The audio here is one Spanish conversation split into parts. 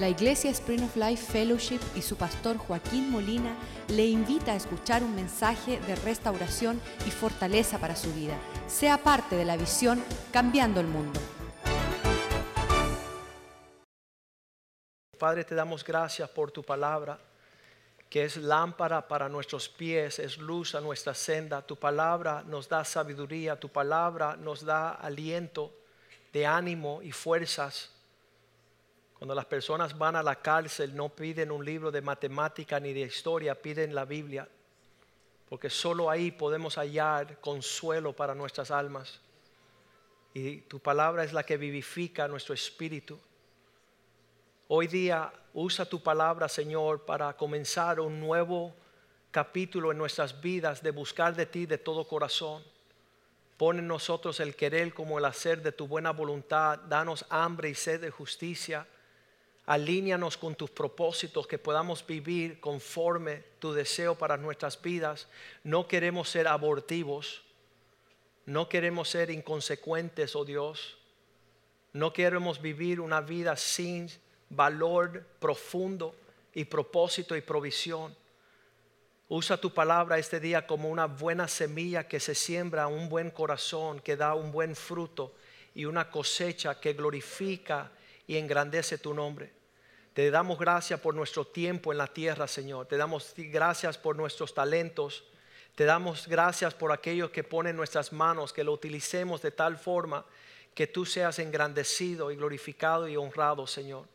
La Iglesia Spring of Life Fellowship y su pastor Joaquín Molina le invita a escuchar un mensaje de restauración y fortaleza para su vida. Sea parte de la visión Cambiando el Mundo. Padre, te damos gracias por tu palabra, que es lámpara para nuestros pies, es luz a nuestra senda. Tu palabra nos da sabiduría, tu palabra nos da aliento de ánimo y fuerzas. Cuando las personas van a la cárcel no piden un libro de matemática ni de historia, piden la Biblia, porque solo ahí podemos hallar consuelo para nuestras almas. Y tu palabra es la que vivifica nuestro espíritu. Hoy día usa tu palabra, Señor, para comenzar un nuevo capítulo en nuestras vidas de buscar de ti de todo corazón. Pon en nosotros el querer como el hacer de tu buena voluntad. Danos hambre y sed de justicia Alíñanos con tus propósitos, que podamos vivir conforme tu deseo para nuestras vidas. No queremos ser abortivos, no queremos ser inconsecuentes, oh Dios. No queremos vivir una vida sin valor profundo y propósito y provisión. Usa tu palabra este día como una buena semilla que se siembra un buen corazón, que da un buen fruto y una cosecha que glorifica y engrandece tu nombre. Te damos gracias por nuestro tiempo en la tierra, Señor. Te damos gracias por nuestros talentos. Te damos gracias por aquellos que ponen nuestras manos, que lo utilicemos de tal forma que tú seas engrandecido y glorificado y honrado, Señor.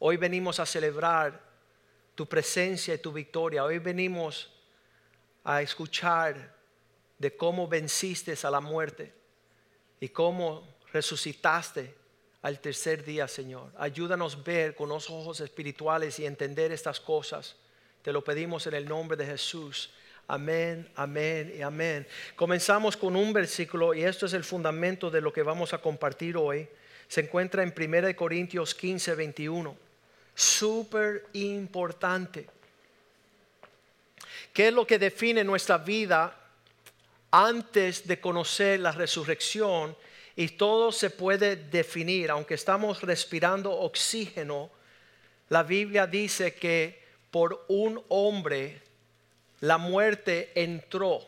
Hoy venimos a celebrar tu presencia y tu victoria. Hoy venimos a escuchar de cómo venciste a la muerte y cómo resucitaste al tercer día, Señor. Ayúdanos a ver con los ojos espirituales y entender estas cosas. Te lo pedimos en el nombre de Jesús. Amén, amén y amén. Comenzamos con un versículo y esto es el fundamento de lo que vamos a compartir hoy. Se encuentra en 1 Corintios 15, 21. Súper importante. ¿Qué es lo que define nuestra vida antes de conocer la resurrección y todo se puede definir, aunque estamos respirando oxígeno, la Biblia dice que por un hombre la muerte entró.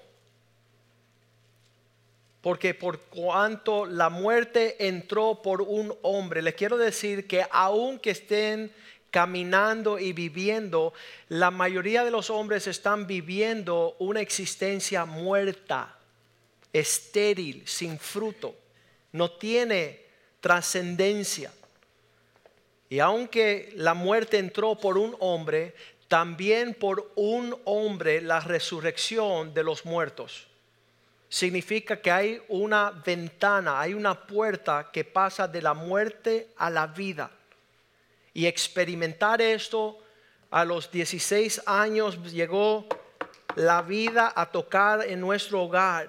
Porque por cuanto la muerte entró por un hombre, le quiero decir que aunque estén caminando y viviendo, la mayoría de los hombres están viviendo una existencia muerta, estéril, sin fruto no tiene trascendencia. Y aunque la muerte entró por un hombre, también por un hombre la resurrección de los muertos. Significa que hay una ventana, hay una puerta que pasa de la muerte a la vida. Y experimentar esto a los 16 años llegó la vida a tocar en nuestro hogar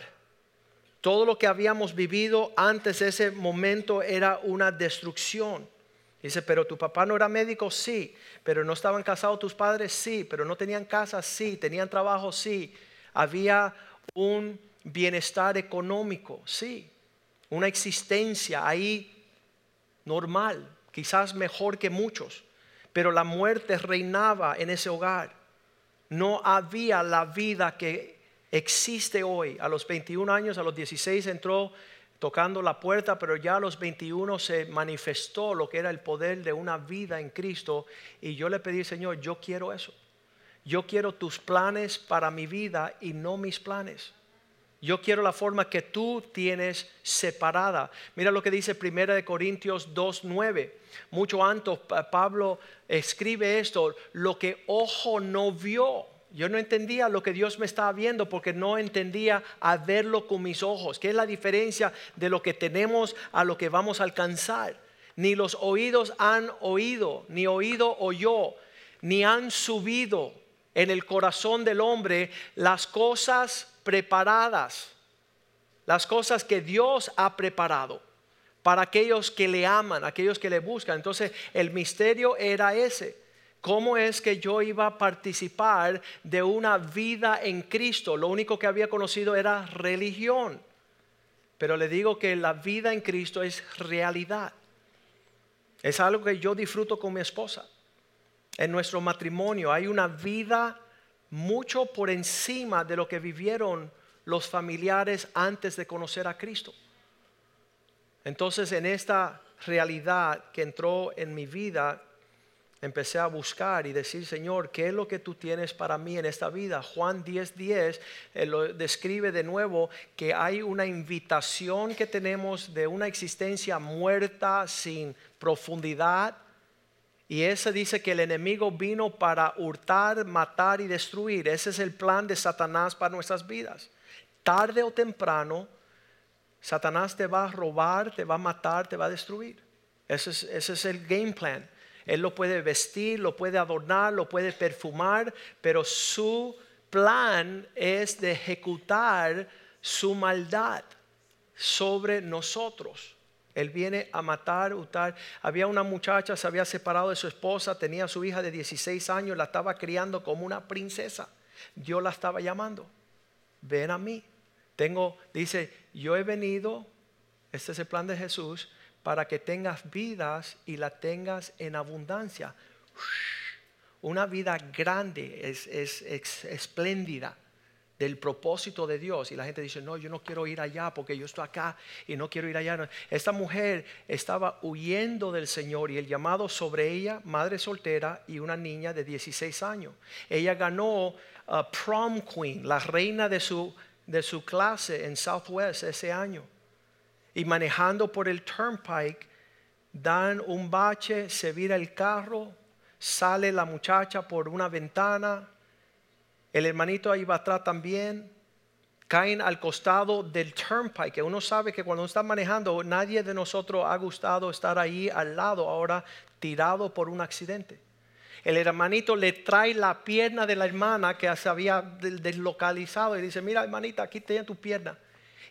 todo lo que habíamos vivido antes de ese momento era una destrucción. Dice, pero tu papá no era médico, sí, pero no estaban casados tus padres, sí, pero no tenían casa, sí, tenían trabajo, sí. Había un bienestar económico, sí, una existencia ahí normal, quizás mejor que muchos, pero la muerte reinaba en ese hogar. No había la vida que existe hoy. A los 21 años, a los 16 entró tocando la puerta, pero ya a los 21 se manifestó lo que era el poder de una vida en Cristo. Y yo le pedí, Señor, yo quiero eso. Yo quiero tus planes para mi vida y no mis planes. Yo quiero la forma que tú tienes separada. Mira lo que dice 1 Corintios 2.9. Mucho antes Pablo escribe esto, lo que ojo no vio yo no entendía lo que Dios me estaba viendo porque no entendía a verlo con mis ojos. ¿Qué es la diferencia de lo que tenemos a lo que vamos a alcanzar? Ni los oídos han oído, ni oído oyó, ni han subido en el corazón del hombre las cosas preparadas, las cosas que Dios ha preparado para aquellos que le aman, aquellos que le buscan. Entonces el misterio era ese ¿Cómo es que yo iba a participar de una vida en Cristo? Lo único que había conocido era religión. Pero le digo que la vida en Cristo es realidad. Es algo que yo disfruto con mi esposa. en nuestro matrimonio. Hay una vida mucho por encima de lo que vivieron los familiares antes de conocer a Cristo. Entonces en esta realidad que entró en mi vida, empecé a buscar y decir, Señor, ¿qué es lo que tú tienes para mí en esta vida? Juan 10:10 10, eh, lo describe de nuevo que hay una invitación que tenemos de una existencia muerta sin profundidad. Y ese dice que el enemigo vino para hurtar, matar y destruir. Ese es el plan de Satanás para nuestras vidas. Tarde o temprano, Satanás te va a robar, te va a matar, te va a destruir. Ese es, ese es el game plan. Él lo puede vestir, lo puede adornar, lo puede perfumar, pero su plan es de ejecutar su maldad sobre nosotros. Él viene a matar, hurtar. Había una muchacha, se había separado de su esposa, tenía su hija de 16 años, la estaba criando como una princesa. Dios la estaba llamando. Ven a mí. Tengo, dice, yo he venido, este es el plan de Jesús, para que tengas vidas y la tengas en abundancia. Una vida grande, es, espléndida del propósito de Dios. Y la gente dice, no, yo no quiero ir allá porque yo estoy acá y no quiero ir allá. Esta mujer estaba huyendo del Señor y el llamado sobre ella, madre soltera y una niña de 16 años. Ella ganó a prom queen, la reina de su, de su clase en Southwest ese año y manejando por el turnpike, dan un bache, se vira el carro, sale la muchacha por una ventana, el hermanito ahí va atrás también, caen al costado del turnpike, que uno sabe que cuando está manejando, nadie de nosotros ha gustado estar ahí al lado, ahora tirado por un accidente. El hermanito le trae la pierna de la hermana que se había deslocalizado y dice, mira hermanita, aquí tiene tu pierna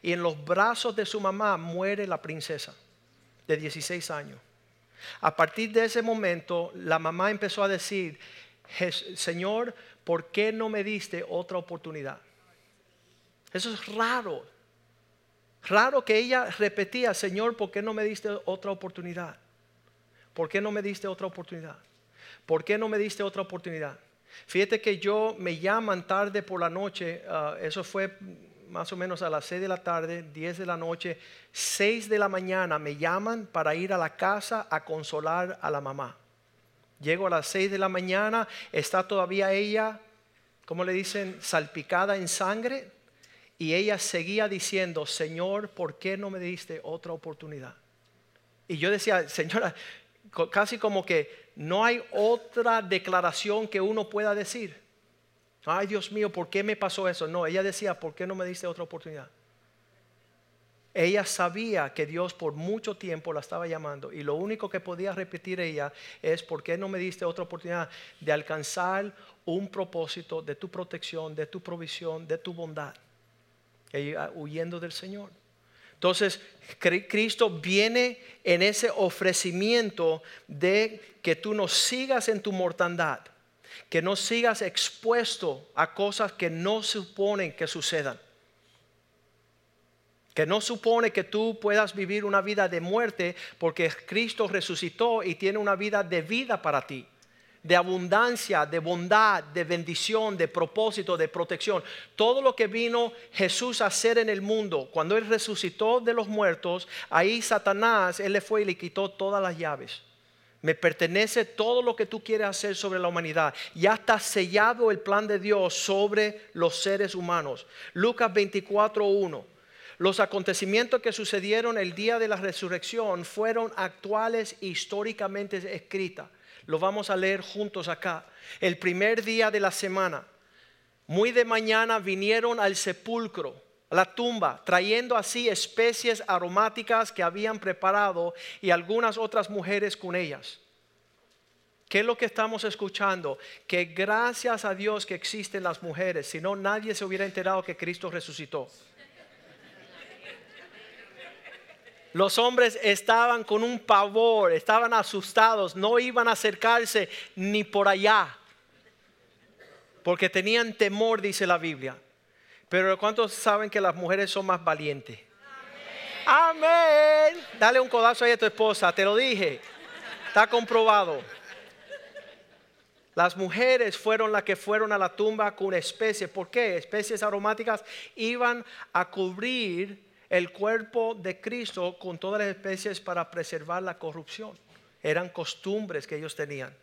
y en los brazos de su mamá muere la princesa de 16 años. A partir de ese momento, la mamá empezó a decir, Señor, ¿por qué no me diste otra oportunidad? Eso es raro. Raro que ella repetía, Señor, ¿por qué no me diste otra oportunidad? ¿Por qué no me diste otra oportunidad? ¿Por qué no me diste otra oportunidad? Fíjate que yo me llaman tarde por la noche, ah, eso fue más o menos a las 6 de la tarde, 10 de la noche, 6 de la mañana me llaman para ir a la casa a consolar a la mamá. Llego a las 6 de la mañana, está todavía ella, como le dicen, salpicada en sangre, y ella seguía diciendo, Señor, ¿por qué no me diste otra oportunidad? Y yo decía, Señora, casi como que no hay otra declaración que uno pueda decir. Ay, Dios mío, ¿por qué me pasó eso? No, ella decía, ¿por qué no me diste otra oportunidad? Ella sabía que Dios por mucho tiempo la estaba llamando y lo único que podía repetir ella es, ¿por qué no me diste otra oportunidad de alcanzar un propósito de tu protección, de tu provisión, de tu bondad? Ella huyendo del Señor. Entonces, Cristo viene en ese ofrecimiento de que tú no sigas en tu mortandad que no sigas expuesto a cosas que no suponen que sucedan. Que no supone que tú puedas vivir una vida de muerte porque Cristo resucitó y tiene una vida de vida para ti. De abundancia, de bondad, de bendición, de propósito, de protección. Todo lo que vino Jesús a hacer en el mundo, cuando Él resucitó de los muertos, ahí Satanás, Él le fue y le quitó todas las llaves. Me pertenece todo lo que tú quieres hacer sobre la humanidad. Ya está sellado el plan de Dios sobre los seres humanos. Lucas 24.1. Los acontecimientos que sucedieron el día de la resurrección fueron actuales históricamente escritas. Lo vamos a leer juntos acá. El primer día de la semana, muy de mañana vinieron al sepulcro la tumba, trayendo así especies aromáticas que habían preparado y algunas otras mujeres con ellas. ¿Qué es lo que estamos escuchando? Que gracias a Dios que existen las mujeres, si no nadie se hubiera enterado que Cristo resucitó. Los hombres estaban con un pavor, estaban asustados, no iban a acercarse ni por allá, porque tenían temor, dice la Biblia. Pero ¿cuántos saben que las mujeres son más valientes? Amén. Dale un codazo ahí a tu esposa, te lo dije. Está comprobado. Las mujeres fueron las que fueron a la tumba con especies. ¿Por qué? Especies aromáticas iban a cubrir el cuerpo de Cristo con todas las especies para preservar la corrupción. Eran costumbres que ellos tenían.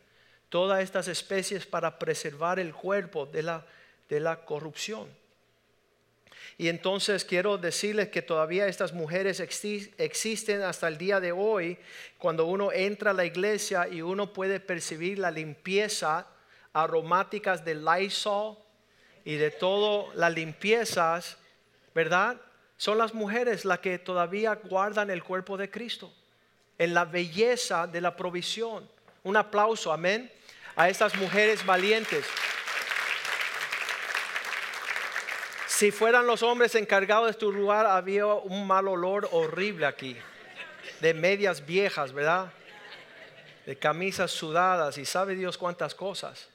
Todas estas especies para preservar el cuerpo de la, de la corrupción. Y entonces quiero decirles que todavía estas mujeres existen hasta el día de hoy, cuando uno entra a la iglesia y uno puede percibir la limpieza aromáticas de Lysol y de todas las limpiezas, ¿verdad? Son las mujeres las que todavía guardan el cuerpo de Cristo, en la belleza de la provisión. Un aplauso, amén, a estas mujeres valientes. Si fueran los hombres encargados de tu lugar, había un mal olor horrible aquí, de medias viejas, ¿verdad? De camisas sudadas y sabe Dios cuántas cosas.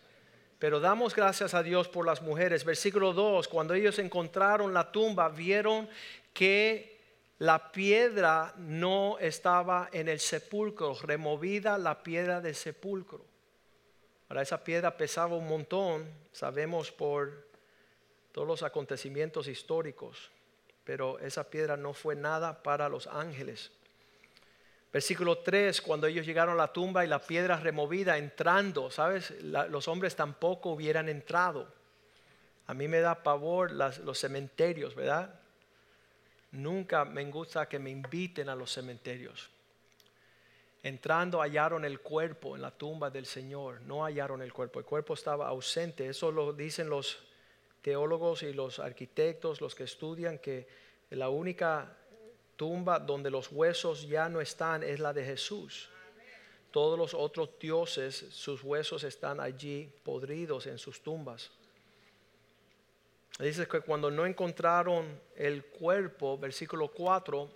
Pero damos gracias a Dios por las mujeres. Versículo 2, cuando ellos encontraron la tumba, vieron que la piedra no estaba en el sepulcro, removida la piedra del sepulcro. Ahora esa piedra pesaba un montón, sabemos por todos los acontecimientos históricos, pero esa piedra no fue nada para los ángeles. Versículo 3, cuando ellos llegaron a la tumba y la piedra removida entrando, ¿sabes? los hombres tampoco hubieran entrado. A mí me da pavor los cementerios, ¿verdad? Nunca me gusta que me inviten a los cementerios. Entrando hallaron el cuerpo en la tumba del Señor, no hallaron el cuerpo, el cuerpo estaba ausente, eso lo dicen los teólogos y los arquitectos, los que estudian que la única tumba donde los huesos ya no están es la de Jesús. Todos los otros dioses, sus huesos están allí podridos en sus tumbas. Dice que cuando no encontraron el cuerpo, versículo 4,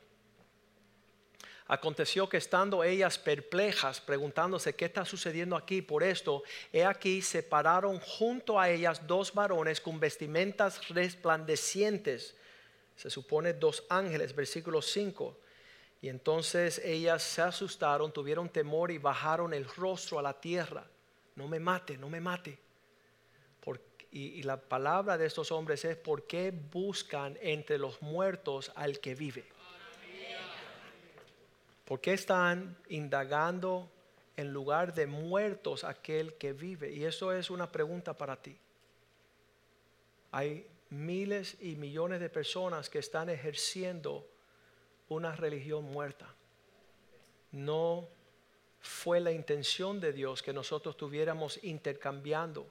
Aconteció que estando ellas perplejas, preguntándose qué está sucediendo aquí por esto, he aquí se pararon junto a ellas dos varones con vestimentas resplandecientes. Se supone dos ángeles, versículo 5. Y entonces ellas se asustaron, tuvieron temor y bajaron el rostro a la tierra. No me mate, no me mate. y, y la palabra de estos hombres es, ¿por qué buscan entre los muertos al que vive? ¿Por qué están indagando en lugar de muertos aquel que vive? Y eso es una pregunta para ti. Hay miles y millones de personas que están ejerciendo una religión muerta. No fue la intención de Dios que nosotros estuviéramos intercambiando.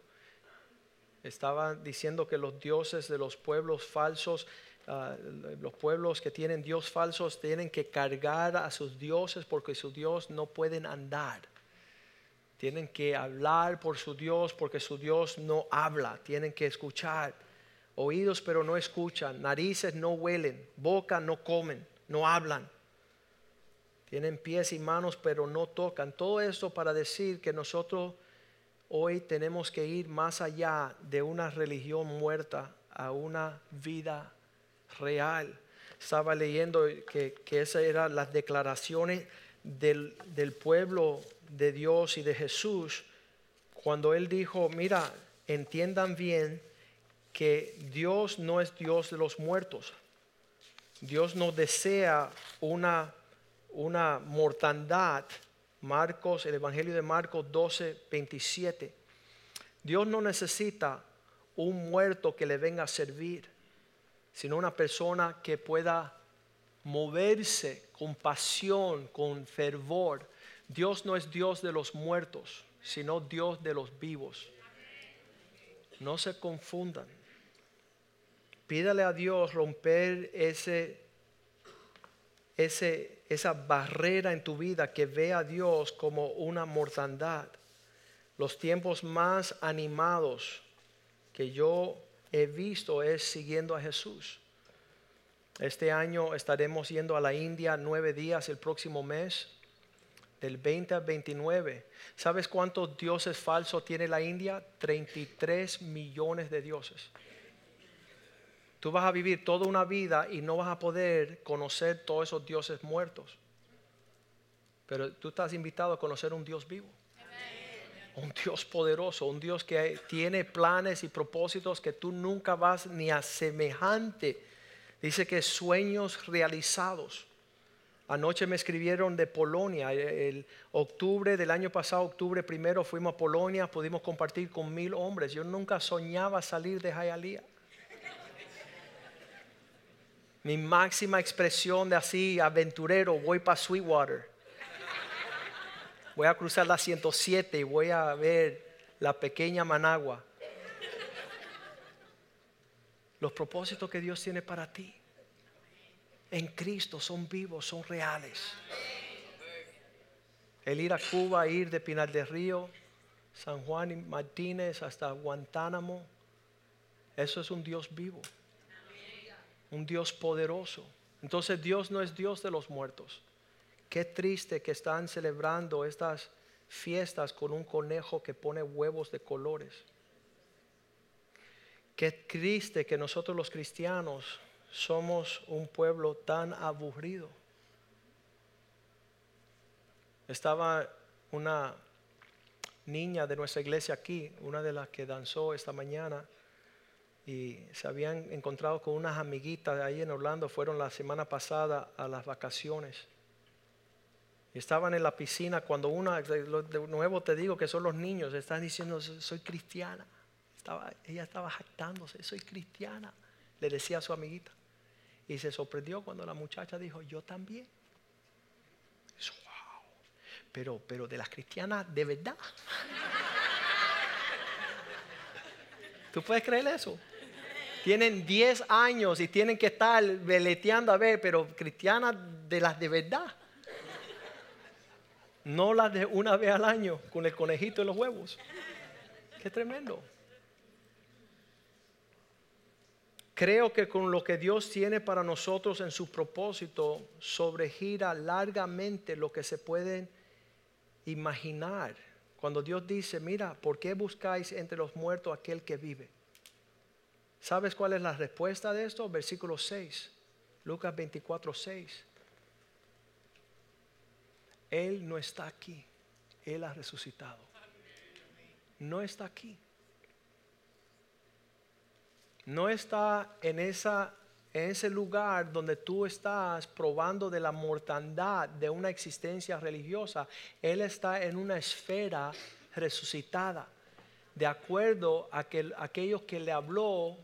Estaba diciendo que los dioses de los pueblos falsos Ah, los pueblos que tienen dios falsos tienen que cargar a sus dioses porque su dios no pueden andar. Tienen que hablar por su dios porque su dios no habla. Tienen que escuchar. Oídos pero no escuchan. Narices no huelen. Boca no comen. No hablan. Tienen pies y manos pero no tocan. Todo esto para decir que nosotros hoy tenemos que ir más allá de una religión muerta a una vida real. Estaba leyendo que, esas eran las declaraciones del, del pueblo de Dios y de Jesús cuando Él dijo, mira, entiendan bien que Dios no es Dios de los muertos. Dios no desea una, una mortandad. Marcos, el Evangelio de Marcos 12, 27. Dios no necesita un muerto que le venga a servir sino una persona que pueda moverse con pasión, con fervor. Dios no es Dios de los muertos, sino Dios de los vivos. No se confundan. Pídale a Dios romper ese, ese, esa barrera en tu vida que ve a Dios como una mortandad. Los tiempos más animados que yo he visto es siguiendo a Jesús. Este año estaremos yendo a la India nueve días el próximo mes, del 20 al 29. ¿Sabes cuántos dioses falsos tiene la India? 33 millones de dioses. Tú vas a vivir toda una vida y no vas a poder conocer todos esos dioses muertos. Pero tú estás invitado a conocer un Dios vivo. Un Dios poderoso, un Dios que tiene planes y propósitos que tú nunca vas ni a semejante. Dice que sueños realizados. Anoche me escribieron de Polonia. El octubre del año pasado, octubre primero, fuimos a Polonia, pudimos compartir con mil hombres. Yo nunca soñaba salir de Hialeah. Mi máxima expresión de así, aventurero, voy para Sweetwater. Voy a cruzar la 107 y voy a ver la pequeña Managua. Los propósitos que Dios tiene para ti en Cristo son vivos, son reales. El ir a Cuba, ir de Pinal del Río, San Juan y Martínez hasta Guantánamo, eso es un Dios vivo, un Dios poderoso. Entonces Dios no es Dios de los muertos. Qué triste que están celebrando estas fiestas con un conejo que pone huevos de colores. Qué triste que nosotros los cristianos somos un pueblo tan aburrido. Estaba una niña de nuestra iglesia aquí, una de las que danzó esta mañana, y se habían encontrado con unas amiguitas ahí en Orlando, fueron la semana pasada a las vacaciones. Estaban en la piscina cuando una, de nuevo te digo que son los niños, están diciendo, soy cristiana. Estaba, ella estaba jactándose, soy cristiana, le decía a su amiguita. Y se sorprendió cuando la muchacha dijo, yo también. wow. Pero, pero de las cristianas de verdad. ¿Tú puedes creer eso? Tienen 10 años y tienen que estar veleteando a ver, pero cristianas de las de verdad. No las de una vez al año con el conejito y los huevos. Qué tremendo. Creo que con lo que Dios tiene para nosotros en su propósito sobregira largamente lo que se puede imaginar. Cuando Dios dice, mira, ¿por qué buscáis entre los muertos aquel que vive? ¿Sabes cuál es la respuesta de esto? Versículo 6, Lucas 24, 6. Él no está aquí, Él ha resucitado. No está aquí no está en, esa, en ese lugar donde tú estás probando de la mortandad de una existencia religiosa. Él está en una esfera resucitada, de acuerdo a que, aquellos que le habló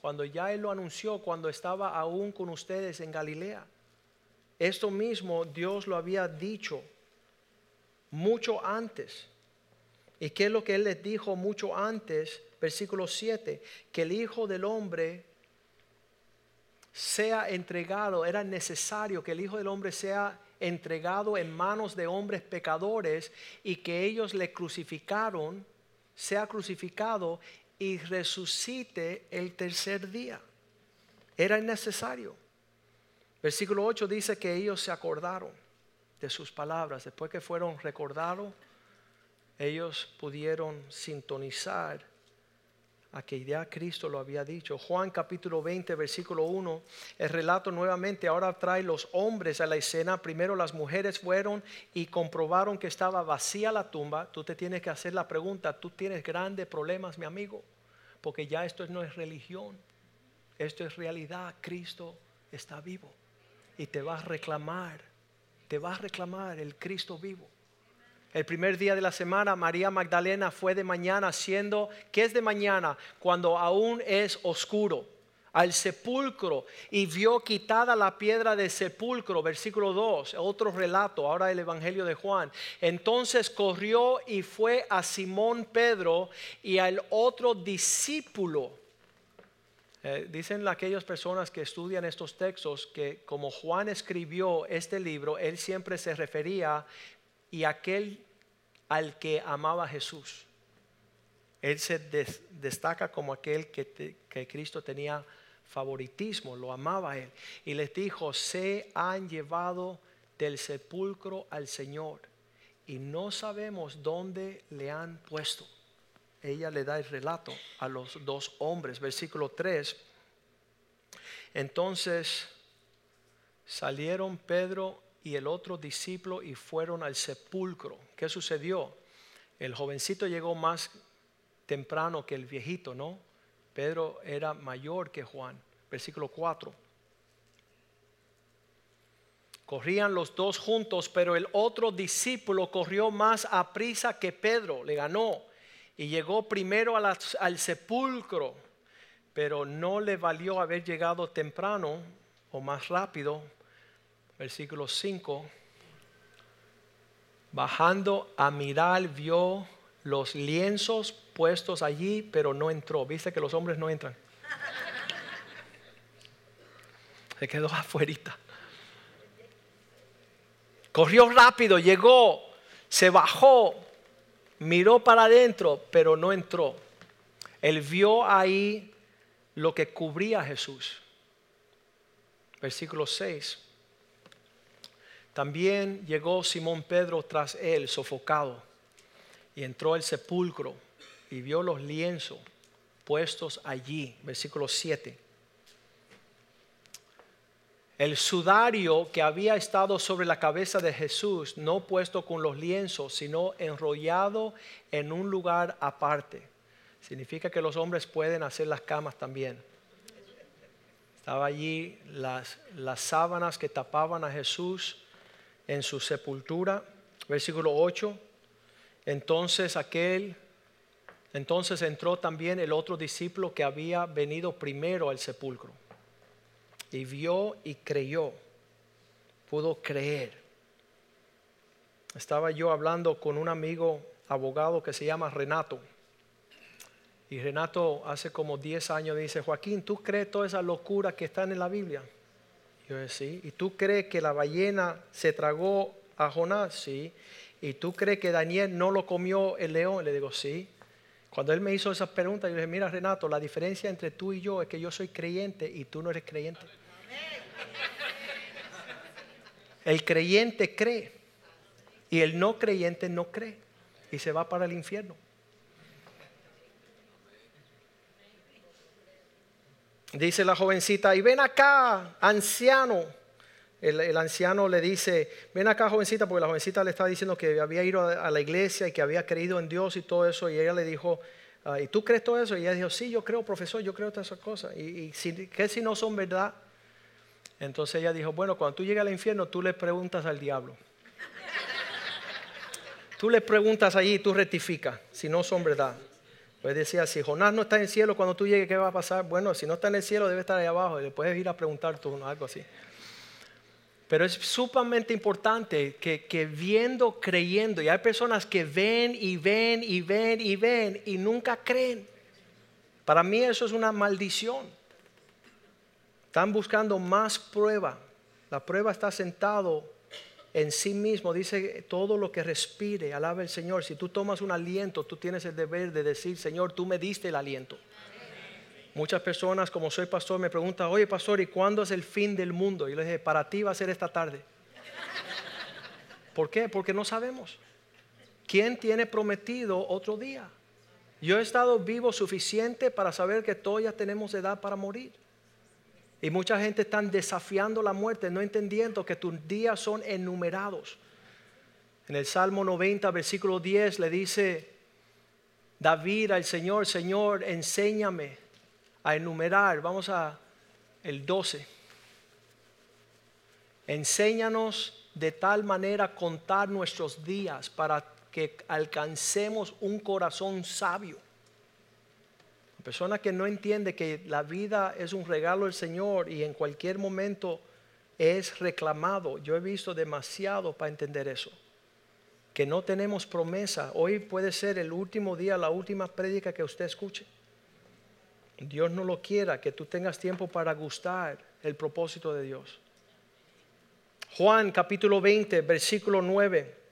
cuando ya Él lo anunció, cuando estaba aún con ustedes en Galilea. Esto mismo Dios lo había dicho mucho antes. ¿Y qué es lo que Él les dijo mucho antes? versículo 7, que el Hijo del Hombre sea entregado, era necesario que el Hijo del Hombre sea entregado en manos de hombres pecadores y que ellos le crucificaron, sea crucificado y resucite el tercer día. Era necesario. Versículo 8 dice que ellos se acordaron de sus palabras. Después que fueron recordados, ellos pudieron sintonizar a que ya Cristo lo había dicho. Juan capítulo 20, versículo 1, el relato nuevamente ahora trae los hombres a la escena. Primero las mujeres fueron y comprobaron que estaba vacía la tumba. Tú te tienes que hacer la pregunta, tú tienes grandes problemas, mi amigo, porque ya esto no es religión, esto es realidad. Cristo está vivo y te va a reclamar, te va a reclamar el Cristo vivo. El primer día de la semana, María Magdalena fue de mañana haciendo, ¿qué es de mañana? Cuando aún es oscuro, al sepulcro y vio quitada la piedra del sepulcro, versículo 2, otro relato, ahora el Evangelio de Juan. Entonces corrió y fue a Simón Pedro y al otro discípulo. Eh, dicen aquellas personas que estudian estos textos que como Juan escribió este libro, él siempre se refería y aquel al que amaba Jesús. Él se destaca como aquel que, que Cristo tenía favoritismo, lo amaba a él. Y les dijo, se han llevado del sepulcro al Señor y no sabemos dónde le han puesto. Ella le da el relato a los dos hombres, versículo 3. Entonces salieron Pedro y el otro discípulo y fueron al sepulcro. ¿Qué sucedió? el jovencito llegó más temprano que el viejito, ¿no? Pedro era mayor que Juan. Versículo 4. Corrían los dos juntos, pero el otro discípulo corrió más a prisa que Pedro, le ganó y llegó primero al sepulcro, pero no le valió haber llegado temprano o más rápido. Versículo 5. Bajando a mirar, vio los lienzos puestos allí, pero no entró. Viste que los hombres no entran. Se quedó afuerita. Corrió rápido, llegó, se bajó, miró para adentro, pero no entró. Él vio ahí lo que cubría a Jesús. Versículo 6. También llegó Simón Pedro tras él, sofocado, y entró al sepulcro y vio los lienzos puestos allí. Versículo 7. El sudario que había estado sobre la cabeza de Jesús, no puesto con los lienzos, sino enrollado en un lugar aparte. Significa que los hombres pueden hacer las camas también. Estaba allí las, las sábanas que tapaban a Jesús en su sepultura. Versículo 8. Entonces aquel, entonces entró también el otro discípulo que había venido primero al sepulcro y vio y creyó, pudo creer. Estaba yo hablando con un amigo abogado que se llama Renato. Y Renato hace como 10 años dice, Joaquín, ¿tú crees toda esa locura que está en la Biblia? Yo decía, sí. ¿Y tú crees que la ballena se tragó a Jonás? Sí. ¿Y tú crees que Daniel no lo comió el león? Le digo, sí. Cuando él me hizo esas preguntas, yo le dije, mira Renato, la diferencia entre tú y yo es que yo soy creyente y tú no eres creyente. El creyente cree y el no creyente no cree y se va para el infierno. Dice la jovencita, y ven acá, anciano. El, anciano le dice, ven acá jovencita, porque la jovencita le está diciendo que había ido a, la iglesia y que había creído en Dios y todo eso. Y ella le dijo, ah, ¿y tú crees todo eso? Y ella dijo, sí, yo creo, profesor, yo creo todas esas cosas. ¿Y, y qué si no son verdad? Entonces ella dijo, bueno, cuando tú llegas al infierno, tú le preguntas al diablo. Tú le preguntas allí y tú rectificas, si no son verdad. Pues decía, si Jonás no está en el cielo, cuando tú llegues, ¿qué va a pasar? Bueno, si no está en el cielo, debe estar ahí abajo. Y le puedes ir a preguntar tú, algo así. Pero es sumamente importante que, que, viendo, creyendo, y hay personas que ven y ven y ven y ven y nunca creen. Para mí eso es una maldición. Están buscando más prueba. La prueba está sentado en sí mismo. Dice todo lo que respire, alaba el Señor. Si tú tomas un aliento, tú tienes el deber de decir, Señor, tú me diste el aliento. Muchas personas, como soy pastor, me preguntan, oye pastor, ¿y cuándo es el fin del mundo? Y le dije, para ti va a ser esta tarde. ¿Por qué? Porque no sabemos. ¿Quién tiene prometido otro día? Yo he estado vivo suficiente para saber que todos ya tenemos edad para morir. Y mucha gente está desafiando la muerte, no entendiendo que tus días son enumerados. En el Salmo 90, versículo 10, le dice David al Señor, Señor, enséñame a enumerar. Vamos a el 12. Enséñanos de tal manera contar nuestros días para que alcancemos un corazón sabio persona que no entiende que la vida es un regalo del Señor y en cualquier momento es reclamado. Yo he visto demasiado para entender eso. Que no tenemos promesa. Hoy puede ser el último día, la última prédica que usted escuche. Dios no lo quiera, que tú tengas tiempo para gustar el propósito de Dios. Juan capítulo 20, versículo 9.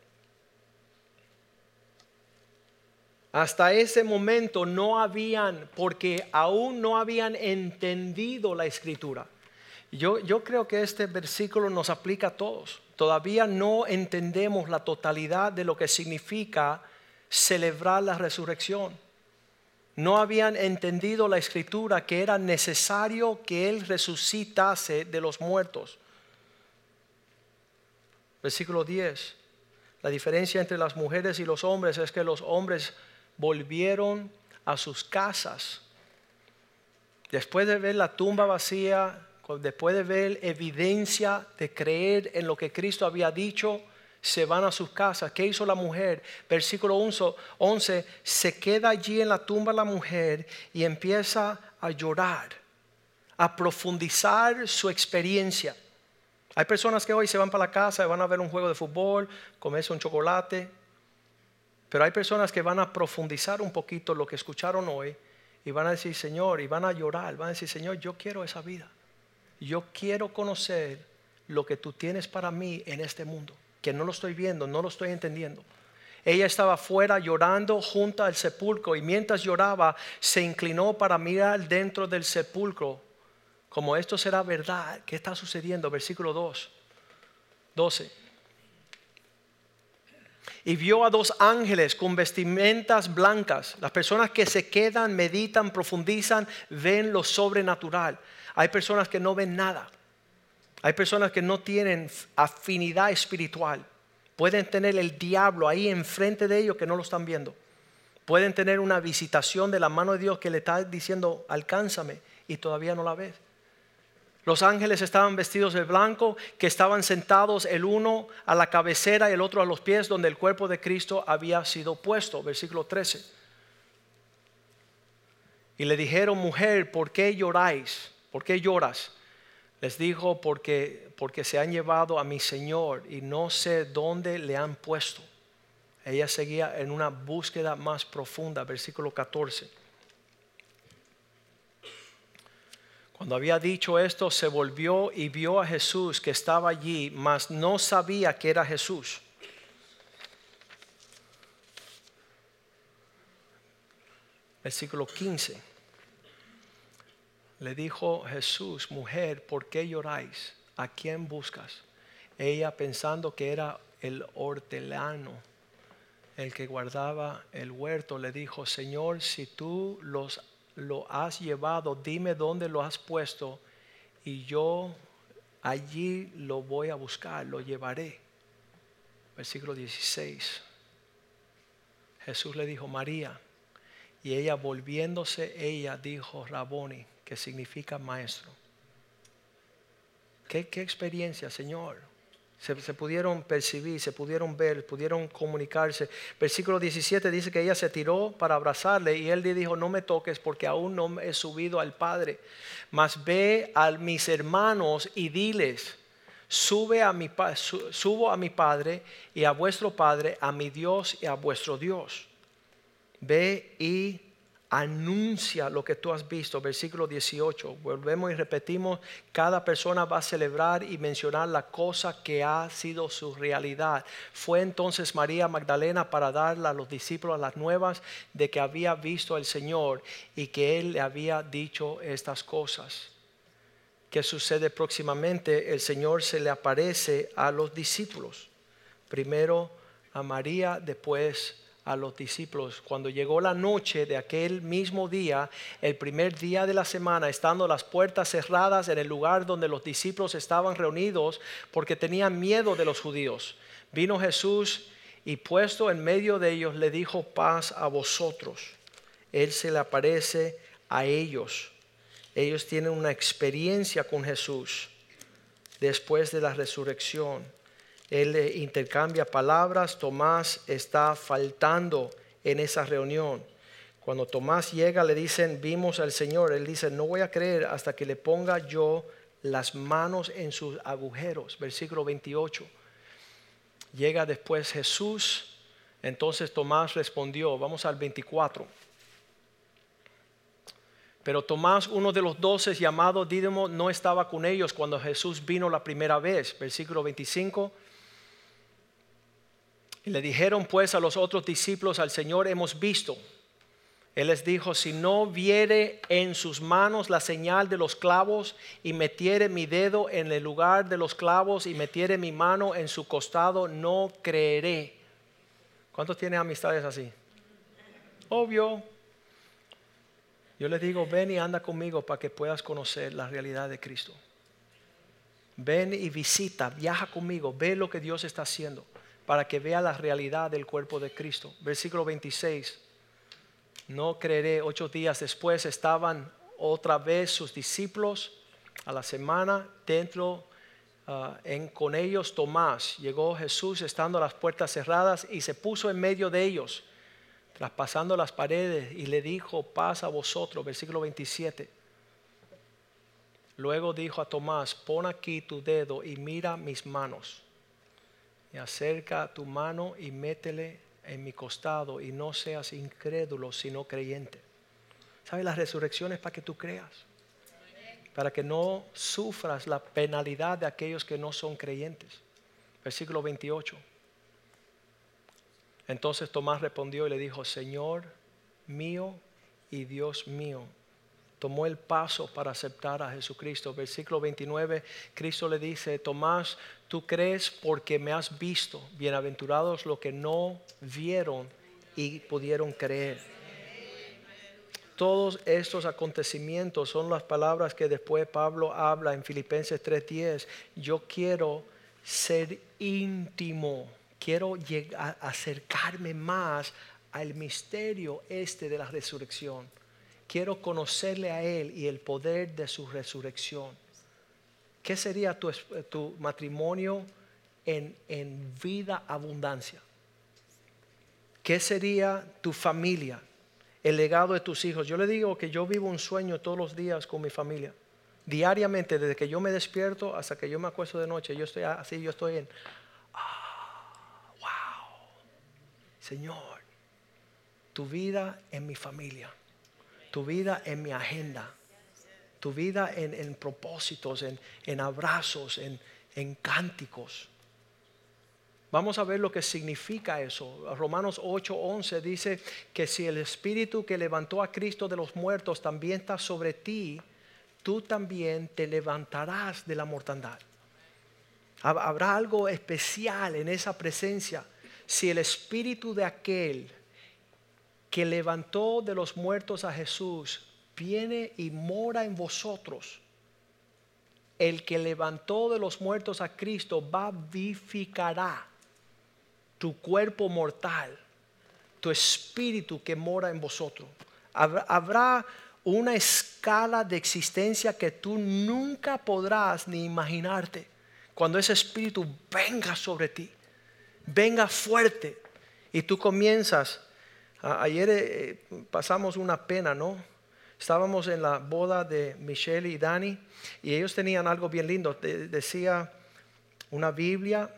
Hasta ese momento no habían, porque aún no habían entendido la escritura. Yo, yo creo que este versículo nos aplica a todos. Todavía no entendemos la totalidad de lo que significa celebrar la resurrección. No habían entendido la escritura que era necesario que Él resucitase de los muertos. Versículo 10. La diferencia entre las mujeres y los hombres es que los hombres volvieron a sus casas. Después de ver la tumba vacía, después de ver evidencia de creer en lo que Cristo había dicho, se van a sus casas. ¿Qué hizo la mujer? Versículo 11, se queda allí en la tumba la mujer y empieza a llorar, a profundizar su experiencia. Hay personas que hoy se van para la casa y van a ver un juego de fútbol, comerse un chocolate, pero hay personas que van a profundizar un poquito lo que escucharon hoy y van a decir, Señor, y van a llorar, van a decir, Señor, yo quiero esa vida. Yo quiero conocer lo que tú tienes para mí en este mundo, que no lo estoy viendo, no lo estoy entendiendo. Ella estaba fuera llorando junto al sepulcro y mientras lloraba se inclinó para mirar dentro del sepulcro como esto será verdad, ¿qué está sucediendo? Versículo 2, 12. Y vio a dos ángeles con vestimentas blancas. Las personas que se quedan, meditan, profundizan, ven lo sobrenatural. Hay personas que no ven nada. Hay personas que no tienen afinidad espiritual. Pueden tener el diablo ahí enfrente de ellos que no lo están viendo. Pueden tener una visitación de la mano de Dios que le está diciendo, alcánzame, y todavía no la ves. Los ángeles estaban vestidos de blanco, que estaban sentados el uno a la cabecera y el otro a los pies, donde el cuerpo de Cristo había sido puesto. Versículo 13. Y le dijeron, mujer, ¿por qué lloráis? ¿Por qué lloras? Les dijo, porque, porque se han llevado a mi Señor y no sé dónde le han puesto. Ella seguía en una búsqueda más profunda. Versículo 14. Cuando había dicho esto, se volvió y vio a Jesús que estaba allí, mas no sabía que era Jesús. Versículo 15. Le dijo Jesús, mujer, ¿por qué lloráis? ¿A quién buscas? Ella pensando que era el hortelano, el que guardaba el huerto, le dijo, Señor, si tú los lo has llevado, dime dónde lo has puesto y yo allí lo voy a buscar, lo llevaré. Versículo 16. Jesús le dijo, María, y ella volviéndose, ella dijo, Raboni, que significa maestro. ¿Qué, qué experiencia, Señor? Se, pudieron percibir, se pudieron ver, pudieron comunicarse. Versículo 17 dice que ella se tiró para abrazarle y él le dijo, no me toques porque aún no he subido al Padre, mas ve a mis hermanos y diles, sube a mi, subo a mi Padre y a vuestro Padre, a mi Dios y a vuestro Dios. Ve y anuncia lo que tú has visto. Versículo 18. Volvemos y repetimos, cada persona va a celebrar y mencionar la cosa que ha sido su realidad. Fue entonces María Magdalena para darle a los discípulos las nuevas de que había visto al Señor y que Él le había dicho estas cosas. ¿Qué sucede próximamente? El Señor se le aparece a los discípulos. Primero a María, después a los discípulos. Cuando llegó la noche de aquel mismo día, el primer día de la semana, estando las puertas cerradas en el lugar donde los discípulos estaban reunidos, porque tenían miedo de los judíos, vino Jesús y puesto en medio de ellos le dijo paz a vosotros. Él se le aparece a ellos. Ellos tienen una experiencia con Jesús después de la resurrección él intercambia palabras, Tomás está faltando en esa reunión. Cuando Tomás llega le dicen, vimos al Señor, él dice, no voy a creer hasta que le ponga yo las manos en sus agujeros. Versículo 28. Llega después Jesús, entonces Tomás respondió, vamos al 24. Pero Tomás, uno de los doce llamado Dídimo, no estaba con ellos cuando Jesús vino la primera vez. Versículo 25. Y le dijeron pues a los otros discípulos, al Señor hemos visto. Él les dijo, si no viere en sus manos la señal de los clavos y metiere mi dedo en el lugar de los clavos y metiere mi mano en su costado, no creeré. ¿Cuántos tienen amistades así? Obvio. Yo les digo, ven y anda conmigo para que puedas conocer la realidad de Cristo. Ven y visita, viaja conmigo, ve lo que Dios está haciendo. Para que vea la realidad del cuerpo de Cristo. Versículo 26. No creeré, ocho días después estaban otra vez sus discípulos a la semana dentro ah, en, con ellos Tomás. Llegó Jesús estando las puertas cerradas y se puso en medio de ellos, traspasando las paredes y le dijo, paz a vosotros, versículo 27. Luego dijo a Tomás, pon aquí tu dedo y mira mis manos. Y acerca tu mano y métele en mi costado y no seas incrédulo, sino creyente. ¿Sabes? La resurrección es para que tú creas. Para que no sufras la penalidad de aquellos que no son creyentes. Versículo 28. Entonces Tomás respondió y le dijo, Señor mío y Dios mío. Tomó el paso para aceptar a Jesucristo. Versículo 29, Cristo le dice, Tomás, tú crees porque me has visto. Bienaventurados los que no vieron y pudieron creer. Todos estos acontecimientos son las palabras que después Pablo habla en Filipenses 3:10. Yo quiero ser íntimo, quiero llegar, acercarme más al misterio este de la resurrección. Quiero conocerle a Él y el poder de su resurrección. ¿Qué sería tu, tu matrimonio en, en vida abundancia? ¿Qué sería tu familia? el legado de tus hijos. Yo le digo que yo vivo un sueño todos los días con mi familia. Diariamente, desde que yo me despierto hasta que yo me acuesto de noche, yo estoy así, yo estoy en, ah, wow, Señor, tu vida en mi familia, tu vida en mi agenda, tu vida en, propósitos, en, en abrazos, en, en cánticos. Vamos a ver lo que significa eso. Romanos 8:11 dice que si el Espíritu que levantó a Cristo de los muertos también está sobre ti, tú también te levantarás de la mortandad. Habrá algo especial en esa presencia si el Espíritu de aquel que levantó de los muertos a Jesús viene y mora en vosotros. El que levantó de los muertos a Cristo vivificará tu cuerpo mortal, tu espíritu que mora en vosotros. Habrá una escala de existencia que tú nunca podrás ni imaginarte cuando ese espíritu venga sobre ti, venga fuerte y tú comienzas. Ayer eh, pasamos una pena, ¿no? Estábamos en la boda de Michelle y Dani y ellos tenían algo bien lindo. Decía una Biblia,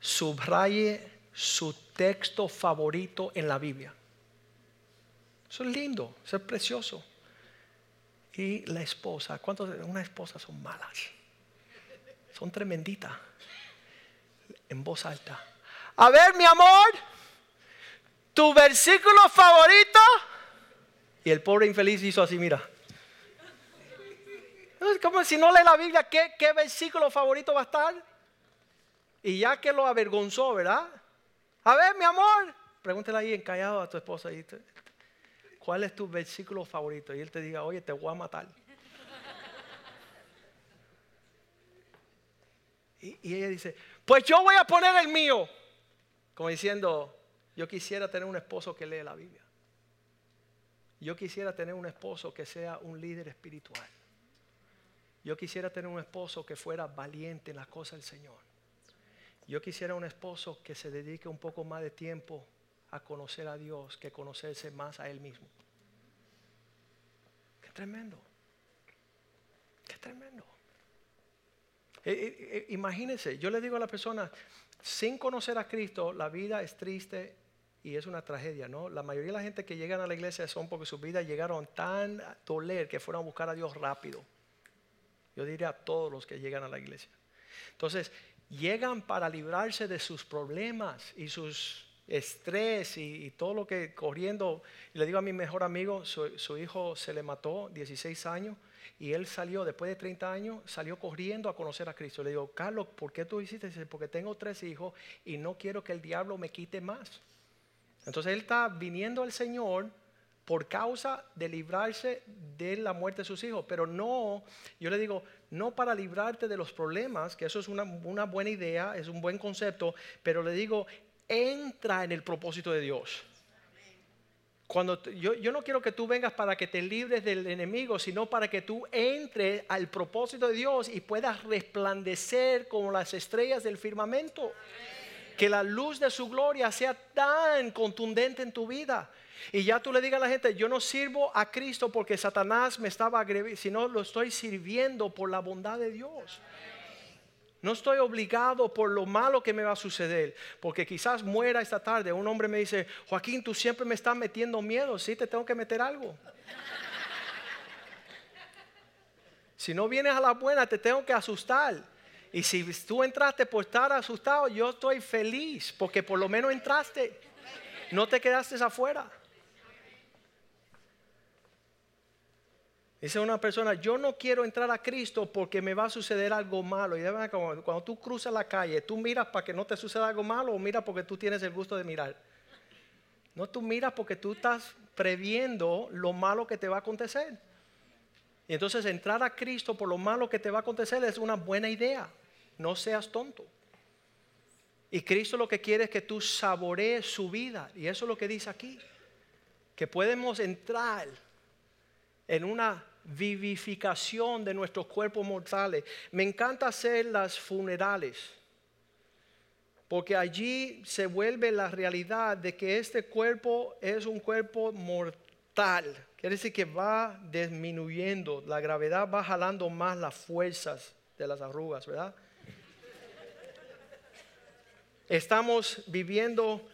subraye su texto favorito en la Biblia. Eso es lindo, eso es precioso. Y la esposa, ¿cuántos? Una esposa son malas? Son tremenditas. En voz alta. A ver, mi amor, tu versículo favorito. Y el pobre infeliz hizo así, mira. Como si no lee la Biblia, ¿qué, ¿qué versículo favorito va a estar? Y ya que lo avergonzó, ¿verdad? A ver, mi amor, pregúntale ahí encallado a tu esposa. ¿Cuál es tu versículo favorito? Y él te diga, oye, te voy a matar. Y, y, ella dice, pues yo voy a poner el mío. Como diciendo, yo quisiera tener un esposo que lee la Biblia. Yo quisiera tener un esposo que sea un líder espiritual. Yo quisiera tener un esposo que fuera valiente en las cosas del Señor. Yo quisiera un esposo que se dedique un poco más de tiempo a conocer a Dios que conocerse más a Él mismo. Qué tremendo. Qué tremendo. Eh, eh, eh, imagínense, yo le digo a la persona, sin conocer a Cristo, la vida es triste y es una tragedia, ¿no? La mayoría de la gente que llegan a la iglesia son porque sus vidas llegaron tan a doler que fueron a buscar a Dios rápido. Yo diría a todos los que llegan a la iglesia. Entonces, llegan para librarse de sus problemas y sus estrés y, todo lo que corriendo. Le digo a mi mejor amigo, su, hijo se le mató, 16 años, y él salió, después de 30 años, salió corriendo a conocer a Cristo. Le digo, Carlos, ¿por qué tú hiciste eso? Porque tengo tres hijos y no quiero que el diablo me quite más. Entonces él está viniendo al Señor por causa de librarse de la muerte de sus hijos. Pero no, yo le digo, no para librarte de los problemas, que eso es una, buena idea, es un buen concepto, pero le digo, entra en el propósito de Dios. Cuando yo, yo, no quiero que tú vengas para que te libres del enemigo, sino para que tú entres al propósito de Dios y puedas resplandecer como las estrellas del firmamento. Que la luz de su gloria sea tan contundente en tu vida. Y ya tú le digas a la gente, yo no sirvo a Cristo porque Satanás me estaba agrediendo, sino lo estoy sirviendo por la bondad de Dios. No estoy obligado por lo malo que me va a suceder, porque quizás muera esta tarde. Un hombre me dice, Joaquín, tú siempre me estás metiendo miedo, sí te tengo que meter algo. si no vienes a la buena, te tengo que asustar. Y si tú entraste por estar asustado, yo estoy feliz, porque por lo menos entraste, no te quedaste afuera. Dice una persona, yo no quiero entrar a Cristo porque me va a suceder algo malo. Y cuando tú cruzas la calle, tú miras para que no te suceda algo malo o miras porque tú tienes el gusto de mirar. No, tú miras porque tú estás previendo lo malo que te va a acontecer. Y entonces entrar a Cristo por lo malo que te va a acontecer es una buena idea. No seas tonto. Y Cristo lo que quiere es que tú saborees su vida. Y eso es lo que dice aquí. Que podemos entrar en una vivificación de nuestros cuerpos mortales. Me encanta hacer las funerales, porque allí se vuelve la realidad de que este cuerpo es un cuerpo mortal. Quiere decir que va disminuyendo, la gravedad va jalando más las fuerzas de las arrugas, ¿verdad? Estamos viviendo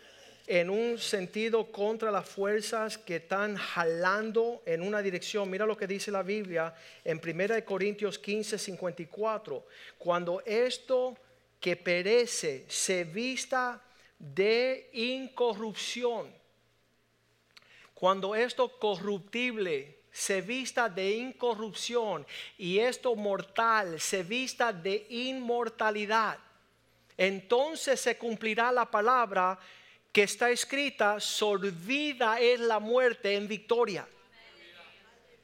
en un sentido contra las fuerzas que están jalando en una dirección. Mira lo que dice la Biblia en 1 Corintios 15, 54. Cuando esto que perece se vista de incorrupción, cuando esto corruptible se vista de incorrupción y esto mortal se vista de inmortalidad, entonces se cumplirá la palabra que está escrita, sorbida es la muerte en victoria.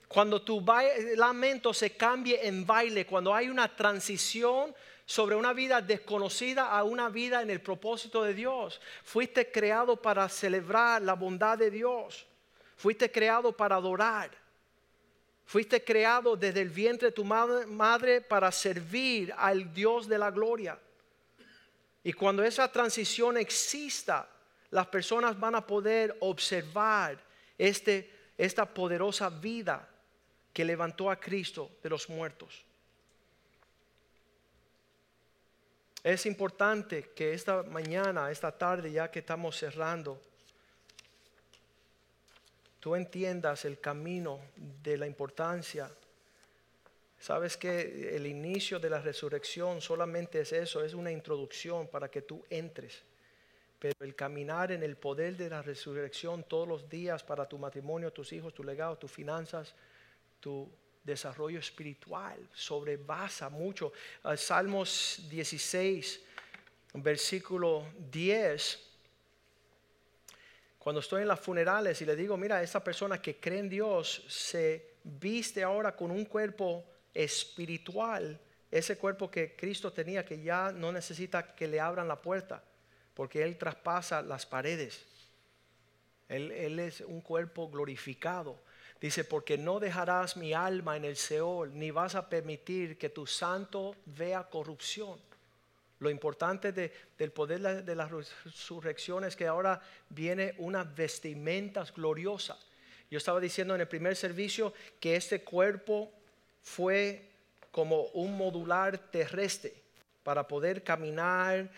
Cuando tu lamento se cambie en baile, cuando hay una transición sobre una vida desconocida a una vida en el propósito de Dios. Fuiste creado para celebrar la bondad de Dios. Fuiste creado para adorar. Fuiste creado desde el vientre de tu madre para servir al Dios de la gloria. Y cuando esa transición exista, las personas van a poder observar este, esta poderosa vida que levantó a Cristo de los muertos. Es importante que esta mañana, esta tarde, ya que estamos cerrando, tú entiendas el camino de la importancia. Sabes que el inicio de la resurrección solamente es eso, es una introducción para que tú entres pero el caminar en el poder de la resurrección todos los días para tu matrimonio, tus hijos, tu legado, tus finanzas, tu desarrollo espiritual, sobrebasa mucho. Ah, Salmos 16, versículo 10. Cuando estoy en las funerales y le digo, mira, esa persona que cree en Dios se viste ahora con un cuerpo espiritual, ese cuerpo que Cristo tenía, que ya no necesita que le abran la puerta porque Él traspasa las paredes. Él, es un cuerpo glorificado. Dice, porque no dejarás mi alma en el Seol, ni vas a permitir que tu santo vea corrupción. Lo importante del poder de la resurrección es que ahora viene una vestimenta gloriosa. Yo estaba diciendo en el primer servicio que este cuerpo fue como un modular terrestre para poder caminar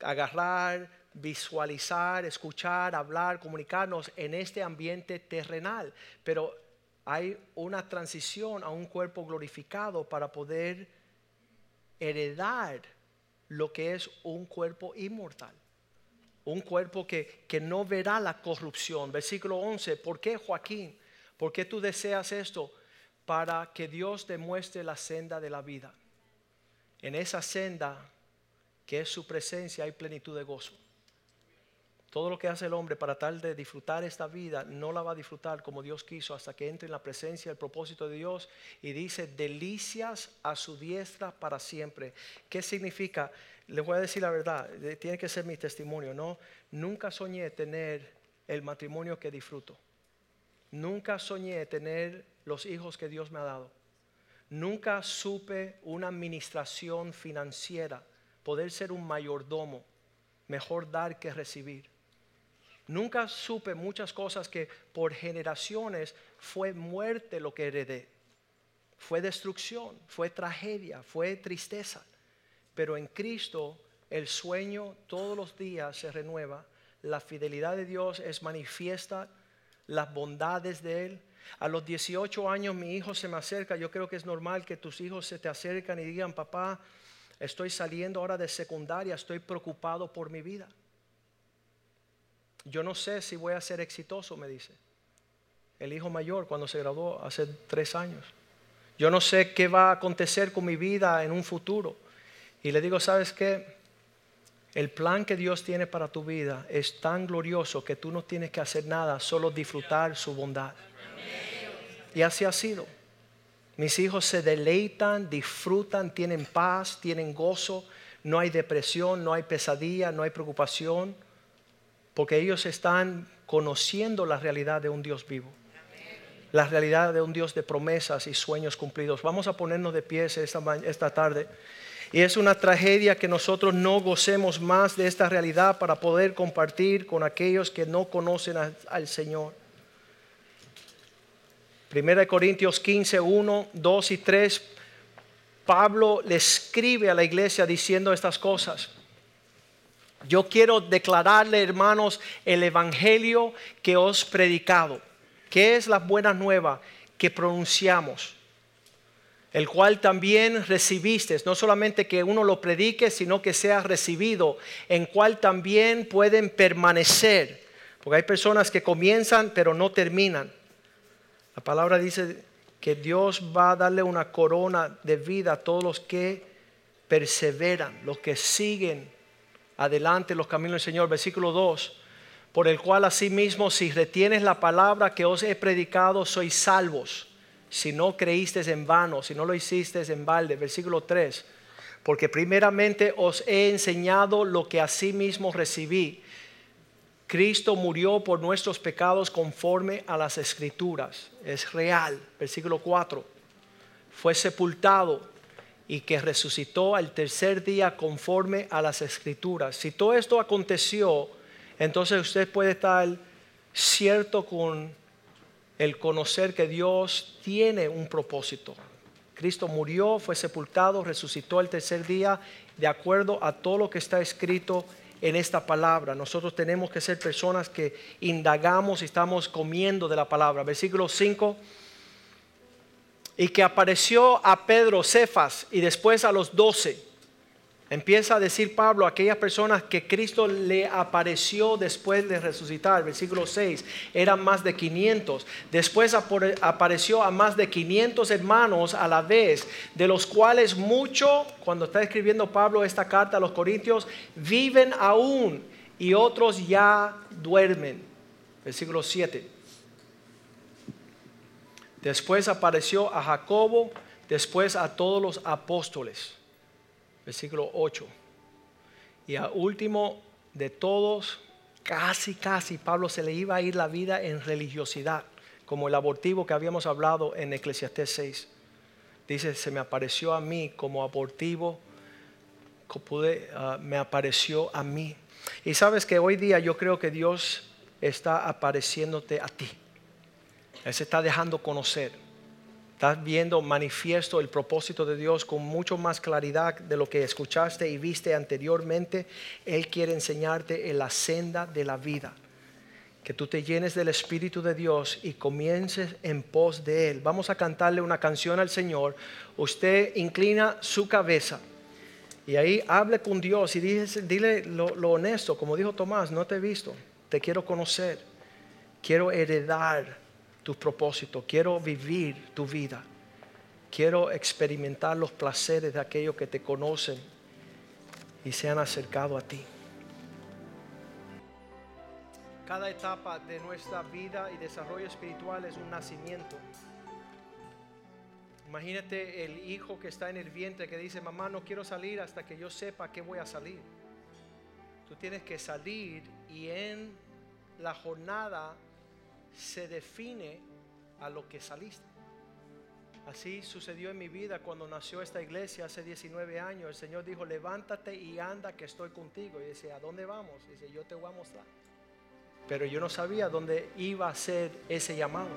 agarrar, visualizar, escuchar, hablar, comunicarnos en este ambiente terrenal. Pero hay una transición a un cuerpo glorificado para poder heredar lo que es un cuerpo inmortal. Un cuerpo que, que no verá la corrupción. Versículo 11. ¿Por qué Joaquín? ¿Por qué tú deseas esto? Para que Dios demuestre la senda de la vida. En esa senda que es su presencia, hay plenitud de gozo. todo lo que hace el hombre para tal de disfrutar esta vida, no la va a disfrutar como Dios quiso hasta que entre en la presencia, el propósito de Dios y dice, delicias a su diestra para siempre. ¿Qué significa? Les voy a decir la verdad, tiene que ser mi testimonio, ¿no? Nunca soñé tener el matrimonio que disfruto. Nunca soñé tener los hijos que Dios me ha dado. Nunca supe una administración financiera, poder ser un mayordomo, mejor dar que recibir. Nunca supe muchas cosas que por generaciones fue muerte lo que heredé. Fue destrucción, fue tragedia, fue tristeza. Pero en Cristo el sueño todos los días se renueva. La fidelidad de Dios es manifiesta, las bondades de Él. A los 18 años mi hijo se me acerca. Yo creo que es normal que tus hijos se te acercan y digan, papá, estoy saliendo ahora de secundaria, estoy preocupado por mi vida. Yo no sé si voy a ser exitoso, me dice. El hijo mayor cuando se graduó hace tres años. Yo no sé qué va a acontecer con mi vida en un futuro. Y le digo, ¿sabes qué? El plan que Dios tiene para tu vida es tan glorioso que tú no tienes que hacer nada, solo disfrutar su bondad. Y así ha sido. Mis hijos se deleitan, disfrutan, tienen paz, tienen gozo, no hay depresión, no hay pesadilla, no hay preocupación porque ellos están conociendo la realidad de un Dios vivo. La realidad de un Dios de promesas y sueños cumplidos. Vamos a ponernos de pies esta, esta tarde. Y es una tragedia que nosotros no gocemos más de esta realidad para poder compartir con aquellos que no conocen al Señor. Primera de Corintios 15, 1, 2 y 3. Pablo le escribe a la iglesia diciendo estas cosas. Yo quiero declararle, hermanos, el evangelio que os predicado, que es la buena nueva que pronunciamos, el cual también recibiste, no solamente que uno lo predique, sino que sea recibido, en cual también pueden permanecer, porque hay personas que comienzan pero no terminan. La palabra dice que Dios va a darle una corona de vida a todos los que perseveran, los que siguen adelante los caminos del Señor. Versículo 2. Por el cual asimismo, si retienes la palabra que os he predicado, sois salvos. Si no creíste en vano, si no lo hiciste en balde. Versículo 3. Porque primeramente os he enseñado lo que asimismo recibí. Cristo murió por nuestros pecados conforme a las escrituras. Es real. Versículo 4. Fue sepultado y que resucitó al tercer día conforme a las escrituras. Si todo esto aconteció, entonces usted puede estar cierto con el conocer que Dios tiene un propósito. Cristo murió, fue sepultado, resucitó el tercer día de acuerdo a todo lo que está escrito en esta palabra. Nosotros tenemos que ser personas que indagamos y estamos comiendo de la palabra. Versículo 5 y que apareció a Pedro, Cefas y después a los doce. Empieza a decir Pablo a aquellas personas que Cristo le apareció después de resucitar. Versículo 6, eran más de 500. Después apareció a más de 500 hermanos a la vez, de los cuales muchos, cuando está escribiendo Pablo esta carta a los Corintios, viven aún y otros ya duermen. Versículo 7. Después apareció a Jacobo, después a todos los apóstoles. Versículo 8. Y a último de todos, casi, casi, Pablo se le iba a ir la vida en religiosidad, como el abortivo que habíamos hablado en Eclesiastés 6. Dice, se me apareció a mí como abortivo, uh, me apareció a mí. Y sabes que hoy día yo creo que Dios está apareciéndote a ti. Él se está dejando conocer. Estás viendo manifiesto el propósito de Dios con mucho más claridad de lo que escuchaste y viste anteriormente. Él quiere enseñarte en la senda de la vida. Que tú te llenes del Espíritu de Dios y comiences en pos de Él. Vamos a cantarle una canción al Señor. Usted inclina su cabeza. Y ahí hable con Dios y dile, lo, lo honesto, como dijo Tomás, no te he visto, te quiero conocer, quiero heredar tus propósitos, quiero vivir tu vida, quiero experimentar los placeres de aquellos que te conocen y se han acercado a ti. Cada etapa de nuestra vida y desarrollo espiritual es un nacimiento. Imagínate el hijo que está en el vientre que dice, mamá, no quiero salir hasta que yo sepa que voy a salir. Tú tienes que salir y en la jornada se define a lo que saliste. Así sucedió en mi vida cuando nació esta iglesia hace 19 años. El Señor dijo, levántate y anda que estoy contigo. Y dice, ¿a dónde vamos? Y dice, yo te voy a mostrar. Pero yo no sabía dónde iba a ser ese llamado.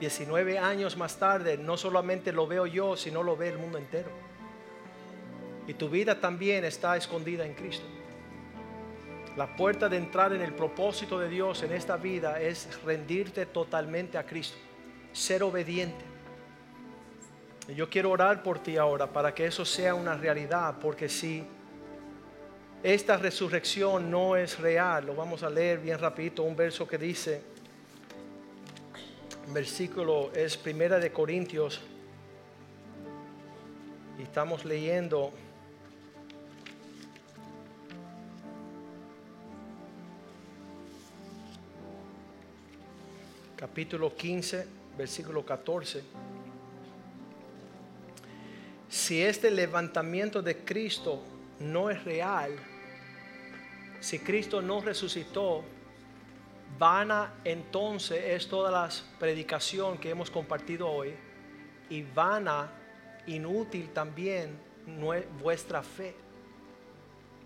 19 años más tarde, no solamente lo veo yo, sino lo ve el mundo entero. Y tu vida también está escondida en Cristo. La puerta de entrar en el propósito de Dios en esta vida es rendirte totalmente a Cristo, ser obediente. Y yo quiero orar por ti ahora para que eso sea una realidad, porque si esta resurrección no es real, lo vamos a leer bien rapidito, un verso que dice, versículo es Primera de Corintios, y estamos leyendo capítulo 15, versículo 14. Si este levantamiento de Cristo no es real, si Cristo no resucitó, vana entonces es toda la predicación que hemos compartido hoy y vana, inútil también vuestra fe.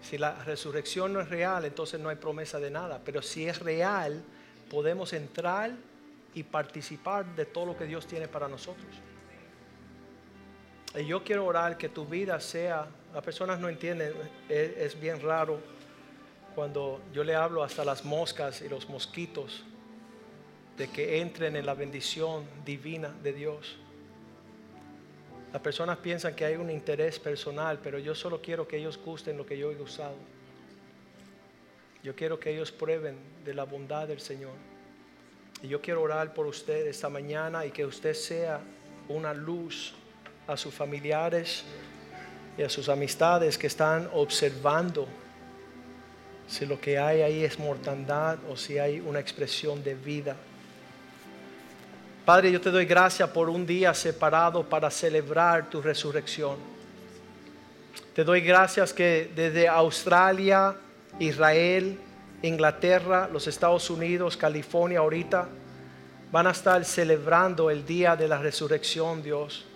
Si la resurrección no es real, entonces no hay promesa de nada, pero si es real, podemos entrar y participar de todo lo que Dios tiene para nosotros. Y yo quiero orar que tu vida sea, las personas no entienden, es, bien raro cuando yo le hablo hasta las moscas y los mosquitos de que entren en la bendición divina de Dios. Las personas piensan que hay un interés personal, pero yo solo quiero que ellos gusten lo que yo he gustado. Yo quiero que ellos prueben de la bondad del Señor. Y yo quiero orar por usted esta mañana y que usted sea una luz a sus familiares y a sus amistades que están observando si lo que hay ahí es mortandad o si hay una expresión de vida. Padre, yo te doy gracias por un día separado para celebrar tu resurrección. Te doy gracias que desde Australia, Israel, Inglaterra, los Estados Unidos, California ahorita van a estar celebrando el día de la resurrección, Dios.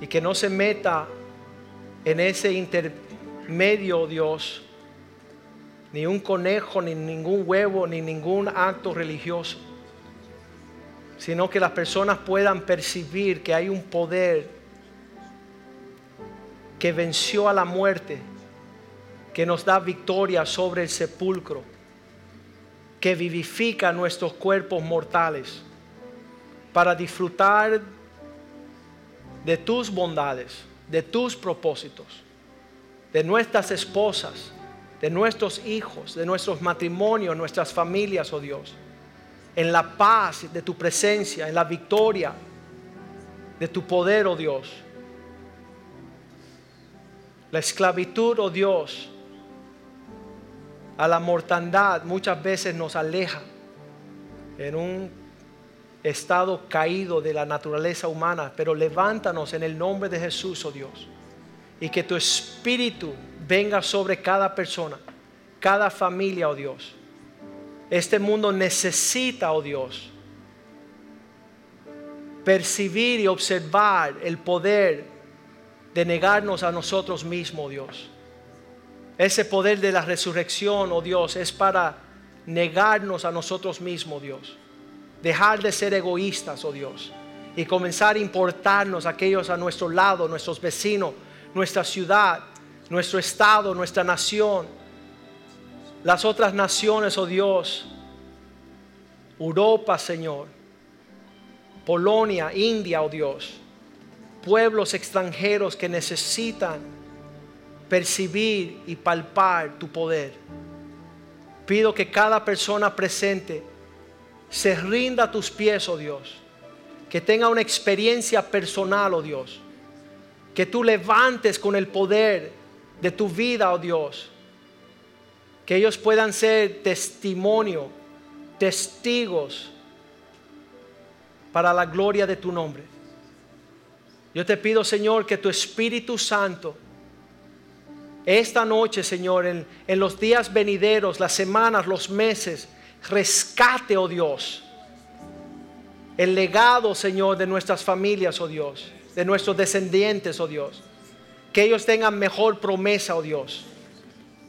Y que no se meta en ese intermedio, Dios, ni un conejo, ni ningún huevo, ni ningún acto religioso, sino que las personas puedan percibir que hay un poder que venció a la muerte que nos da victoria sobre el sepulcro, que vivifica nuestros cuerpos mortales para disfrutar de tus bondades, de tus propósitos, de nuestras esposas, de nuestros hijos, de nuestros matrimonios, nuestras familias, oh Dios, en la paz de tu presencia, en la victoria de tu poder, oh Dios. La esclavitud, oh Dios, a la mortandad muchas veces nos aleja en un estado caído de la naturaleza humana, pero levántanos en el nombre de Jesús, oh Dios, y que tu espíritu venga sobre cada persona, cada familia, oh Dios. Este mundo necesita, oh Dios, percibir y observar el poder de negarnos a nosotros mismos, oh Dios ese poder de la resurrección, oh Dios, es para negarnos a nosotros mismos, Dios. Dejar de ser egoístas, oh Dios. Y comenzar a importarnos aquellos a nuestro lado, nuestros vecinos, nuestra ciudad, nuestro estado, nuestra nación. Las otras naciones, oh Dios. Europa, Señor. Polonia, India, oh Dios. Pueblos extranjeros que necesitan percibir y palpar tu poder. Pido que cada persona presente se rinda a tus pies, oh Dios. Que tenga una experiencia personal, oh Dios. Que tú levantes con el poder de tu vida, oh Dios. Que ellos puedan ser testimonio testigos para la gloria de tu nombre. Yo te pido, Señor, que tu Espíritu Santo, esta noche, Señor, en, en los días venideros, las semanas, los meses, rescate, oh Dios, el legado, Señor, de nuestras familias, oh Dios, de nuestros descendientes, oh Dios. Que ellos tengan mejor promesa, oh Dios.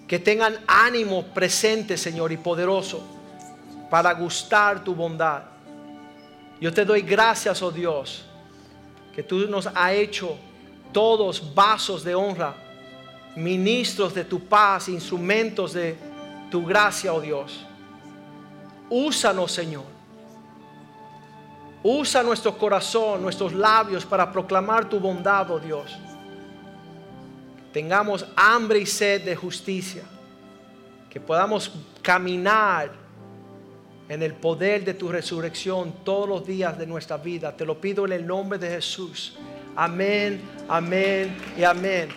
Que tengan ánimo presente, Señor, y poderoso para gustar tu bondad. Yo te doy gracias, oh Dios, que tú nos has hecho todos vasos de honra, ministros de tu paz, instrumentos de tu gracia, oh Dios. Úsanos, Señor. Usa nuestro corazón, nuestros labios para proclamar tu bondad, oh Dios. Tengamos hambre y sed de justicia. Que podamos caminar en el poder de tu resurrección todos los días de nuestra vida. Te lo pido en el nombre de Jesús. Amén, amén y amén.